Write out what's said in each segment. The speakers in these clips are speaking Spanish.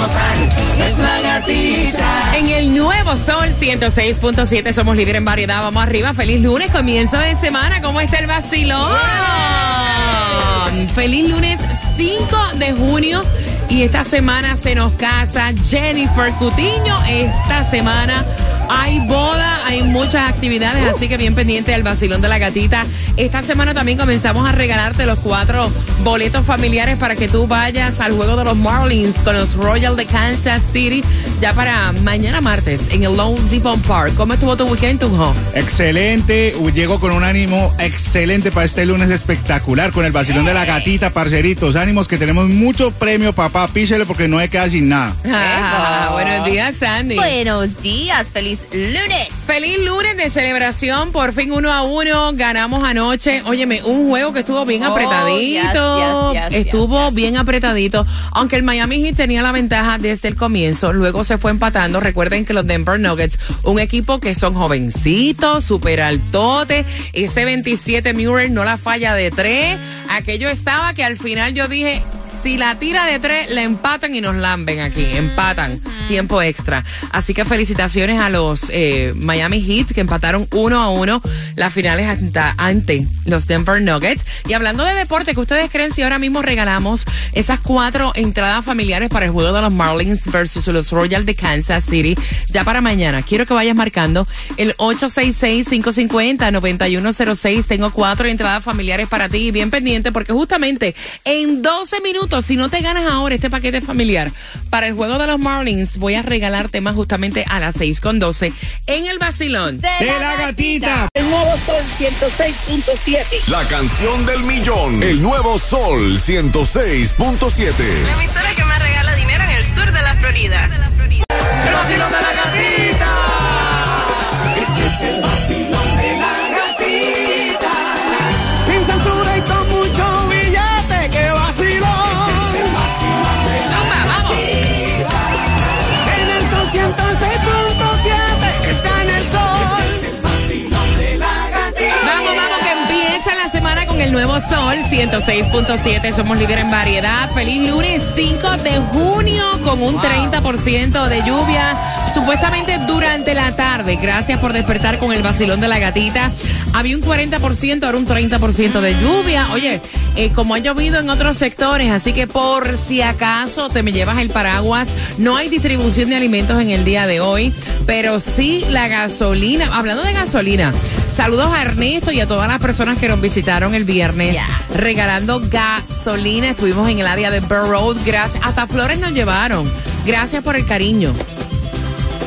gozar. Es la gatita. En el nuevo Sol 106.7 somos líder en variedad. Vamos arriba. Feliz lunes, comienzo de semana. ¿Cómo está el vacilón? Feliz lunes 5 de junio. Y esta semana se nos casa Jennifer Cutiño. Esta semana hay boda, hay muchas actividades, así que bien pendiente del vacilón de la gatita. Esta semana también comenzamos a regalarte los cuatro boletos familiares para que tú vayas al juego de los Marlins con los Royals de Kansas City ya para mañana martes en el Lone Depot Park. ¿Cómo estuvo tu weekend, Tunjo? Excelente, llego con un ánimo excelente para este lunes espectacular con el vacilón de la gatita, parceritos. Ánimos que tenemos mucho premio, papá. Písele porque no hay queda sin nada. Ah, buenos días, Sandy. Buenos días, feliz lunes. Feliz lunes de celebración, por fin uno a uno, ganamos anoche. Óyeme, un juego que estuvo bien Oh, apretadito, yes, yes, yes, estuvo bien apretadito, aunque el Miami Heat tenía la ventaja desde el comienzo, luego se fue empatando. Recuerden que los Denver Nuggets, un equipo que son jovencitos, super altote, ese 27 Muir no la falla de tres, aquello estaba que al final yo dije, si la tira de tres, la empatan y nos lamben aquí. Empatan. Tiempo extra. Así que felicitaciones a los eh, Miami Heat que empataron uno a uno las finales ante los Denver Nuggets. Y hablando de deporte, ¿qué ustedes creen si ahora mismo regalamos esas cuatro entradas familiares para el juego de los Marlins versus los Royals de Kansas City ya para mañana? Quiero que vayas marcando el 866-550-9106. Tengo cuatro entradas familiares para ti. Bien pendiente porque justamente en 12 minutos, si no te ganas ahora este paquete familiar para el juego de los Marlins, voy a regalarte más justamente a las 6 con 12 en el vacilón. De la gatita. El nuevo sol 106.7. La canción del millón. El nuevo Sol 106.7. La emisora que más regala dinero en el sur de la Florida. El vacilón de la gatita. 106.7. Somos líder en variedad. Feliz lunes 5 de junio con un 30% de lluvia. Supuestamente durante la tarde. Gracias por despertar con el vacilón de la gatita. Había un 40%, ahora un 30% de lluvia. Oye, eh, como ha llovido en otros sectores, así que por si acaso te me llevas el paraguas, no hay distribución de alimentos en el día de hoy, pero sí la gasolina. Hablando de gasolina, saludos a Ernesto y a todas las personas que nos visitaron el viernes regalando gasolina. Estuvimos en el área de Burr Road, gracias. Hasta flores nos llevaron. Gracias por el cariño.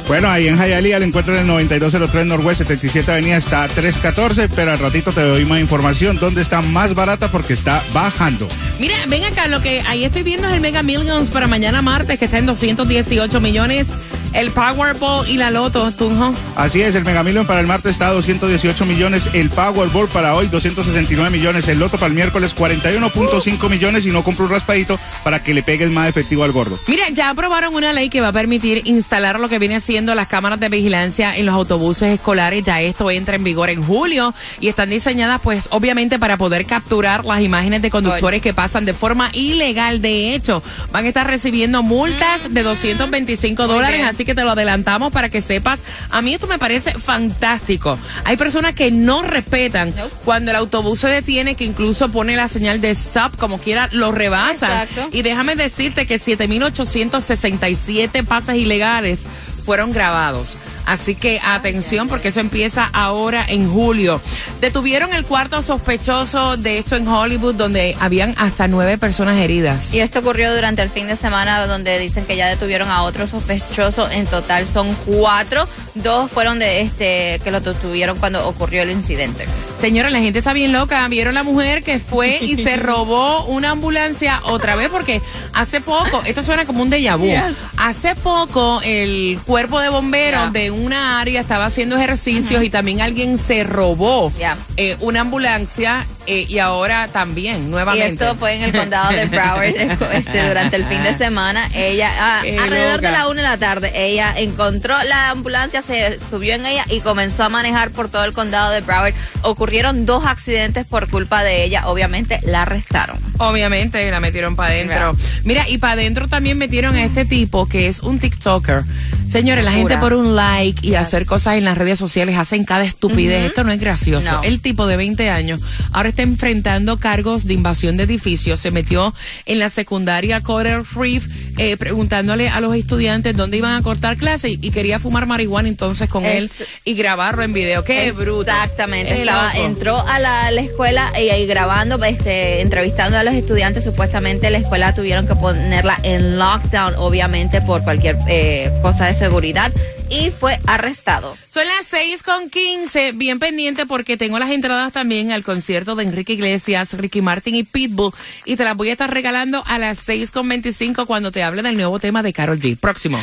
Bueno, ahí en Hialeah al encuentro en el 9203 Norwest 77 Avenida está 314, pero al ratito te doy más información dónde está más barata porque está bajando. Mira, ven acá, lo que ahí estoy viendo es el Mega Millions para mañana martes, que está en 218 millones. El Powerball y la Loto, Tunjo. Así es, el Mega Million para el martes está a 218 millones, el Powerball para hoy 269 millones, el Loto para el miércoles 41.5 millones y no compro un raspadito para que le pegues más efectivo al gordo. Mira, ya aprobaron una ley que va a permitir instalar lo que viene siendo las cámaras de vigilancia en los autobuses escolares. Ya esto entra en vigor en julio y están diseñadas, pues, obviamente para poder capturar las imágenes de conductores que pasan de forma ilegal. De hecho, van a estar recibiendo multas de 225 dólares. Así que te lo adelantamos para que sepas. A mí esto me parece fantástico. Hay personas que no respetan cuando el autobús se detiene, que incluso pone la señal de stop, como quiera, lo rebasan. Exacto. Y déjame decirte que 7.867 pases ilegales fueron grabados. Así que atención porque eso empieza ahora en julio. Detuvieron el cuarto sospechoso de esto en Hollywood donde habían hasta nueve personas heridas. Y esto ocurrió durante el fin de semana donde dicen que ya detuvieron a otro sospechoso. En total son cuatro. Dos fueron de este que lo detuvieron cuando ocurrió el incidente. Señora, la gente está bien loca. Vieron la mujer que fue y se robó una ambulancia otra vez porque hace poco, esto suena como un déjà vu. Hace poco el cuerpo de bomberos Yeah. de una área estaba haciendo ejercicios y también alguien se robó Yeah. eh, una ambulancia eh, y ahora también, Y nuevamente. esto fue en el condado de Broward este, durante el fin de semana. Ella, ah, alrededor loca. de la una de la tarde, ella encontró la ambulancia, se subió en ella y comenzó a manejar por todo el condado de Broward. Ocurrieron dos accidentes por culpa de ella. Obviamente la arrestaron. Obviamente la metieron para adentro. Mira, y para adentro también metieron a este tipo que es un TikToker. Señores, la gente por un like y hacer cosas en las redes sociales hacen cada estupidez. Esto no es gracioso. No. El tipo de 20 años ahora está enfrentando cargos de invasión de edificios. Se metió en la secundaria Coral Reef eh, preguntándole a los estudiantes dónde iban a cortar clases y, y quería fumar marihuana entonces con Es- él y grabarlo en video. Qué bruto. Exactamente. Es Estaba, entró a la, la escuela y ahí grabando, este, entrevistando a los estudiantes. Supuestamente la escuela tuvieron que ponerla en lockdown, obviamente, por cualquier eh, cosa de seguridad. Y fue arrestado. Son las 6 con 15, bien pendiente porque tengo las entradas también al concierto de Enrique Iglesias, Ricky Martin y Pitbull y te las voy a estar regalando a las 6 con 25 cuando te hable del nuevo tema de Carol G. Próximo.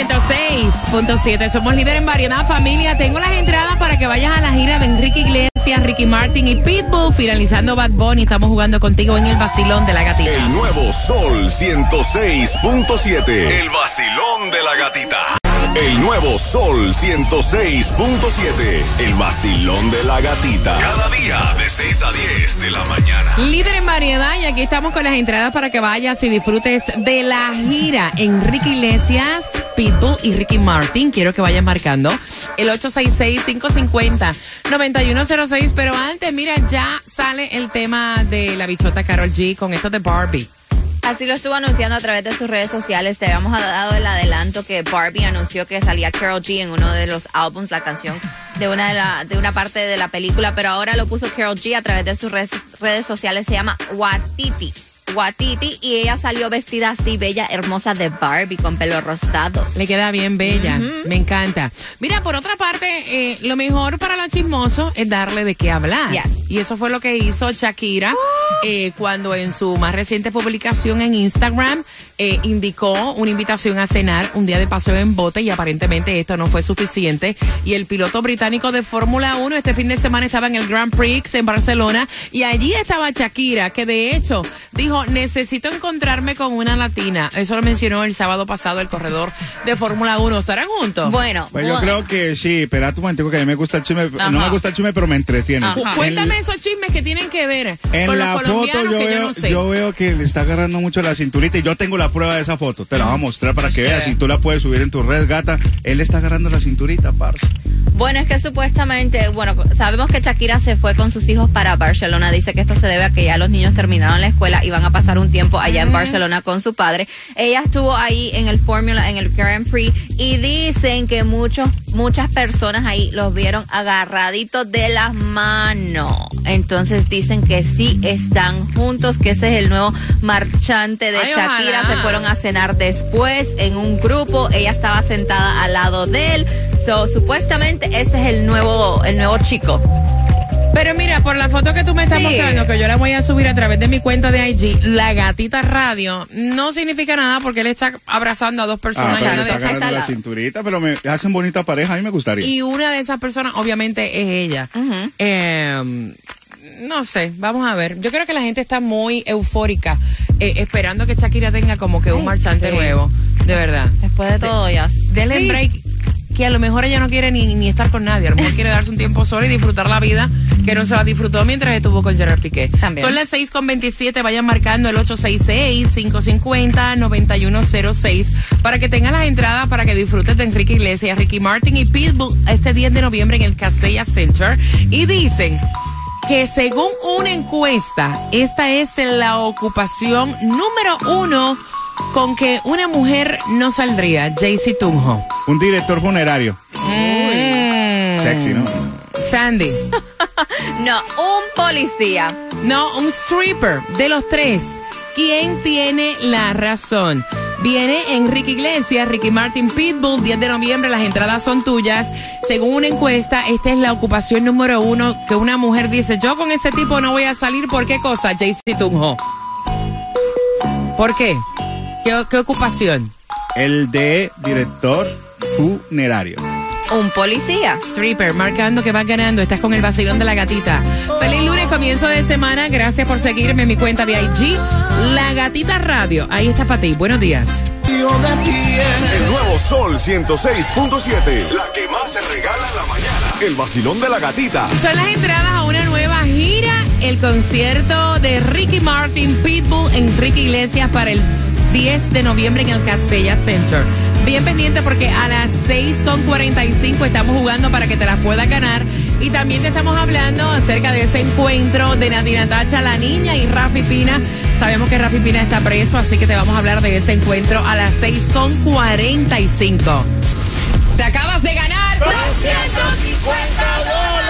106.7, somos líder en variedad familia. Tengo las entradas para que vayas a la gira de Enrique Iglesias, Ricky Martin y Pitbull, finalizando Bad Bunny. Estamos jugando contigo en el vacilón de la gatita. El nuevo Sol 106.7. El vacilón de la gatita. El nuevo Sol 106.7. El vacilón de la gatita. Cada día de 6 a 10 de la mañana. Líder en variedad y aquí estamos con las entradas para que vayas y disfrutes de la gira Enrique Iglesias, Pitbull y Ricky Martin. Quiero que vayan marcando el 866-550-9106. Pero antes, mira, ya sale el tema de la bichota Carol G con esto de Barbie. Así lo estuvo anunciando a través de sus redes sociales. Te habíamos dado el adelanto que Barbie anunció que salía Carol G en uno de los álbums, la canción de una de, la, de una parte de la película, pero ahora lo puso Carol G a través de sus redes, redes sociales. Se llama Watiti. Watiti y ella salió vestida así, bella, hermosa de Barbie con pelo rosado. Le queda bien bella, me encanta. Mira, por otra parte, eh, lo mejor para los chismosos es darle de qué hablar. Yes. Y eso fue lo que hizo Shakira eh, cuando en su más reciente publicación en Instagram eh, indicó una invitación a cenar un día de paseo en bote y aparentemente esto no fue suficiente. Y el piloto británico de Fórmula 1 este fin de semana estaba en el Grand Prix en Barcelona y allí estaba Shakira, que de hecho dijo, necesito encontrarme con una latina. Eso lo mencionó el sábado pasado el corredor de Fórmula 1. ¿Estarán juntos? Bueno, Pues yo bueno. creo que sí, espérate un momentico que a mí me gusta el chisme, Ajá. no me gusta el chisme, pero me entretiene. Cu- En- Cuéntame esos chismes que tienen que ver En con la los foto yo que yo veo, no sé. yo veo que le está agarrando mucho la cinturita y yo tengo la prueba de esa foto. Te la voy a mostrar para que Sí. veas. Si tú la puedes subir en tu red, gata. Él le está agarrando la cinturita, parce. Bueno, es que supuestamente, bueno, sabemos que Shakira se fue con sus hijos para Barcelona. Dice que esto se debe a que ya los niños terminaron la escuela y van a pasar un tiempo allá en Barcelona con su padre. Ella estuvo ahí en el Fórmula, en el Grand Prix y dicen que muchos, muchas personas ahí los vieron agarraditos de las manos. Entonces dicen que sí están juntos, que ese es el nuevo marchante de Ay, Shakira. ojalá. Se fueron a cenar después en un grupo. Ella estaba sentada al lado de él. So, supuestamente ese es el nuevo, el nuevo chico. Pero mira, por la foto que tú me estás Sí. mostrando, que yo la voy a subir a través de mi cuenta de IG, la gatita radio, no significa nada porque él está abrazando a dos Ah, personas. pero y le una está de- está la cinturita, pero me hacen bonita pareja, a mí me gustaría. y una de esas personas, obviamente, es ella. Eh, no sé, vamos a ver. Yo creo que la gente está muy eufórica, eh, esperando que Shakira tenga como que un Ay, marchante sí. nuevo. De verdad. Después de todo, ya. Denle Sí. break. Que a lo mejor ella no quiere ni, ni estar con nadie. A lo mejor quiere darse un tiempo solo y disfrutar la vida que no se la disfrutó mientras estuvo con Gerard Piqué. También. Son las 6 con 27. Vayan marcando el 866-550-9106 para que tengan las entradas para que disfrutes de Enrique Iglesias, Ricky Martin y Pitbull este 10 de noviembre en el Casella Center. Y dicen que según una encuesta, esta es la ocupación número uno con que una mujer no saldría, Jaycee Tunjo. Un director funerario. Mm. Sexy, ¿no? Sandy. No, un policía. No, un stripper. De los tres, ¿quién tiene la razón? Viene Enrique Iglesias, Ricky Martin Pitbull, 10 de noviembre, las entradas son tuyas. Según una encuesta, esta es la ocupación número uno que una mujer dice, yo con ese tipo no voy a salir, ¿por qué cosa? Jaycee Tunjo. ¿Por qué? ¿Qué, qué ocupación? El de director funerario. Un policía. Stripper, marcando que vas ganando. Estás con el vacilón de la gatita. Feliz lunes, comienzo de semana. Gracias por seguirme en mi cuenta de IG. La Gatita Radio. Ahí está para ti. Buenos días. El nuevo Sol 106.7. La que más se regala en la mañana. El vacilón de la gatita. Son las entradas a una nueva gira. El concierto de Ricky Martin, Pitbull, Enrique Iglesias para el 10 de noviembre en el Casella Center. Bien pendiente porque a las 6.45 estamos jugando para que te las puedas ganar. Y también te estamos hablando acerca de ese encuentro de Nati Natacha, la niña, y Rafi Pina. Sabemos que Rafi Pina está preso, así que te vamos a hablar de ese encuentro a las 6.45. Te acabas de ganar 250 El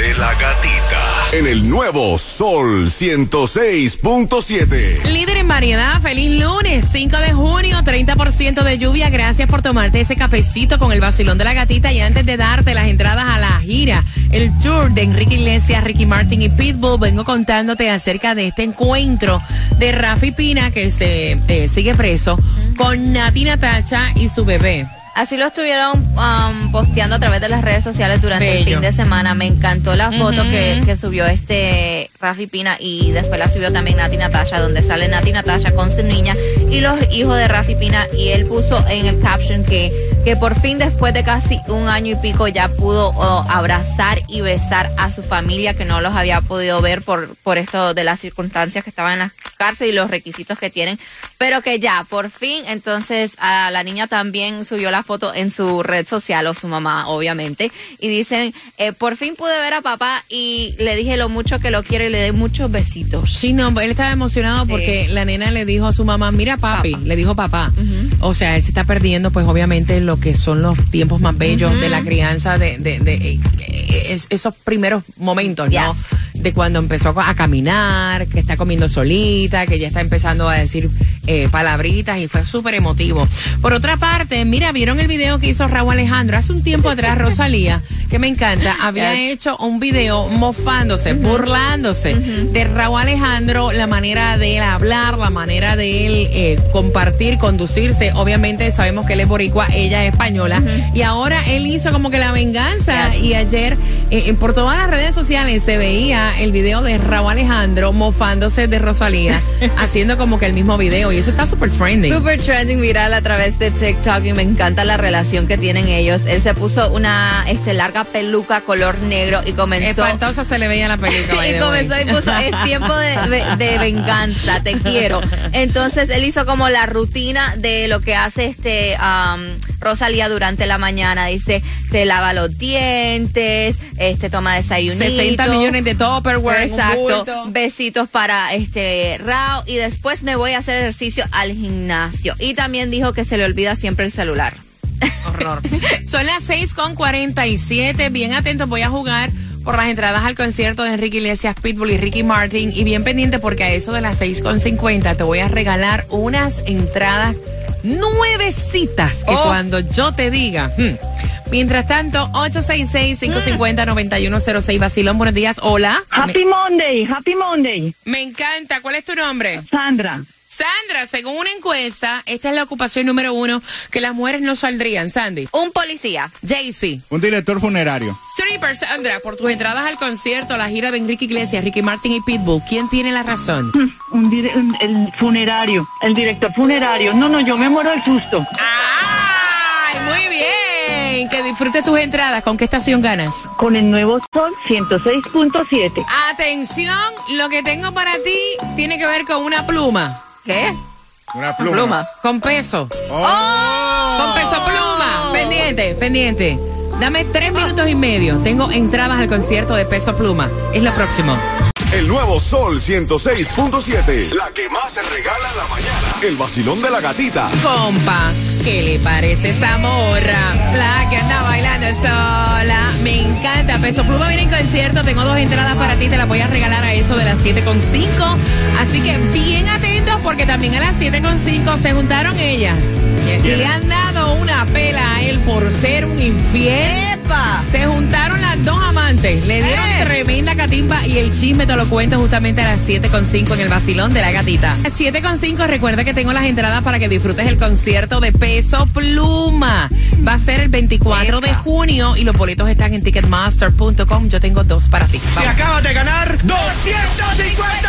de la gatita. En el nuevo Sol 106.7. Líder en variedad, feliz lunes, 5 de junio, 30% de lluvia. Gracias por tomarte ese cafecito con el vacilón de la gatita. Y antes de darte las entradas a la gira, el tour de Enrique Iglesias, Ricky Martin y Pitbull, vengo contándote acerca de este encuentro de Rafi Pina, que se eh, sigue preso, con Nati Natacha y su bebé. Así lo estuvieron um, posteando a través de las redes sociales durante el fin de semana. Me encantó la foto que, que subió este Rafi Pina y después la subió también Nati Natasha, donde sale Nati Natasha con su niña y los hijos de Rafi Pina. Y él puso en el caption que, que por fin después de casi un año y pico ya pudo oh, abrazar y besar a su familia que no los había podido ver por, por esto de las circunstancias que estaban en la cárcel y los requisitos que tienen. Pero que ya, por fin, entonces a la niña también subió la foto en su red social o su mamá, obviamente. Y dicen, eh, por fin pude ver a papá y le dije lo mucho que lo quiero y le dé muchos besitos. Sí, no, él estaba emocionado Sí. porque la nena le dijo a su mamá, mira papi, le dijo papá. O sea, él se está perdiendo pues obviamente lo que son los tiempos más bellos de la crianza, de, de, de, eh, eh, es- esos primeros momentos, ¿no? De cuando empezó a caminar, que está comiendo solita, que ya está empezando a decir eh, palabritas y fue súper emotivo. Por otra parte, mira, ¿vieron el video que hizo Raúl Alejandro? Hace un tiempo atrás, Rosalía, que me encanta, había Yes. hecho un video mofándose, burlándose de Raúl Alejandro, la manera de él hablar, la manera de él eh, compartir, conducirse. Obviamente sabemos que él es boricua, ella es española. Y ahora él hizo como que la venganza. Yes. Y ayer eh, por todas las redes sociales se veía el video de Raúl Alejandro mofándose de Rosalía, haciendo como que el mismo video. Y eso está súper trending. Super trending viral a través de TikTok y me encanta la relación que tienen ellos. Él se puso una este larga peluca color negro y comenzó Espantosa se le veía la película. by y way. comenzó y puso, es tiempo de, de- de venganza, te quiero. Entonces él hizo como la rutina de lo que hace este um, Rosalía durante la mañana. Dice, se lava los dientes, este toma desayunito. 60 millones de Tupperware. Exacto. Besitos para este Rao y después me voy a hacer ejercicio al gimnasio. Y también dijo que se le olvida siempre el celular. Horror. Son las 6 con 47. Bien atentos, voy a jugar por las entradas al concierto de Enrique Iglesias, Pitbull y Ricky Martin. Y bien pendiente porque a eso de las 6 con 50 te voy a regalar unas entradas nuevecitas que Oh. cuando yo te diga, hmm, Mientras tanto, 866-550-9106. Basilón, buenos días. Hola. Happy Monday, Happy Monday. Me encanta. ¿Cuál es tu nombre? Sandra. Sandra, según una encuesta, esta es la ocupación número uno que las mujeres no saldrían. Sandy. Un policía. Jaycee. Un director funerario. Stripper, Sandra, por tus entradas al concierto, la gira de Enrique Iglesias, Ricky Martin y Pitbull. ¿Quién tiene la razón? Un un- el funerario, el director funerario. No, no, yo me muero del susto. ¡Ay, muy bien! Que disfrutes tus entradas. ¿Con qué estación ganas? Con el nuevo Sol 106.7. Atención, lo que tengo para ti tiene que ver con una pluma. ¿Qué? Una pluma. Con peso. Oh. Con peso pluma. Pendiente, pendiente. Dame tres minutos y medio. Tengo entradas al concierto de peso pluma. Es lo próximo. El nuevo Sol 106.7. La que más se regala en la mañana. El vacilón de la gatita. Compa, ¿qué le parece esa morra? La que anda bailando sola. Me encanta. Peso Pluma viene en concierto. Tengo dos entradas para ti. Te las voy a regalar a eso de las 7.5. Así que bien atentos porque también a las 7.5 se juntaron ellas. Y le han dado una pela a él por ser un infiel. ¡Epa! Se juntaron las dos amantes, le dieron Eh. tremenda catimba y el chisme te lo cuento justamente a las 7.5 en el vacilón de la gatita. A las 7.5 recuerda que tengo las entradas para que disfrutes el concierto de Peso Pluma. Va a ser el 24 de junio y los boletos están en ticketmaster.com. Yo tengo dos para ti. Te Vamos. acabas de ganar 250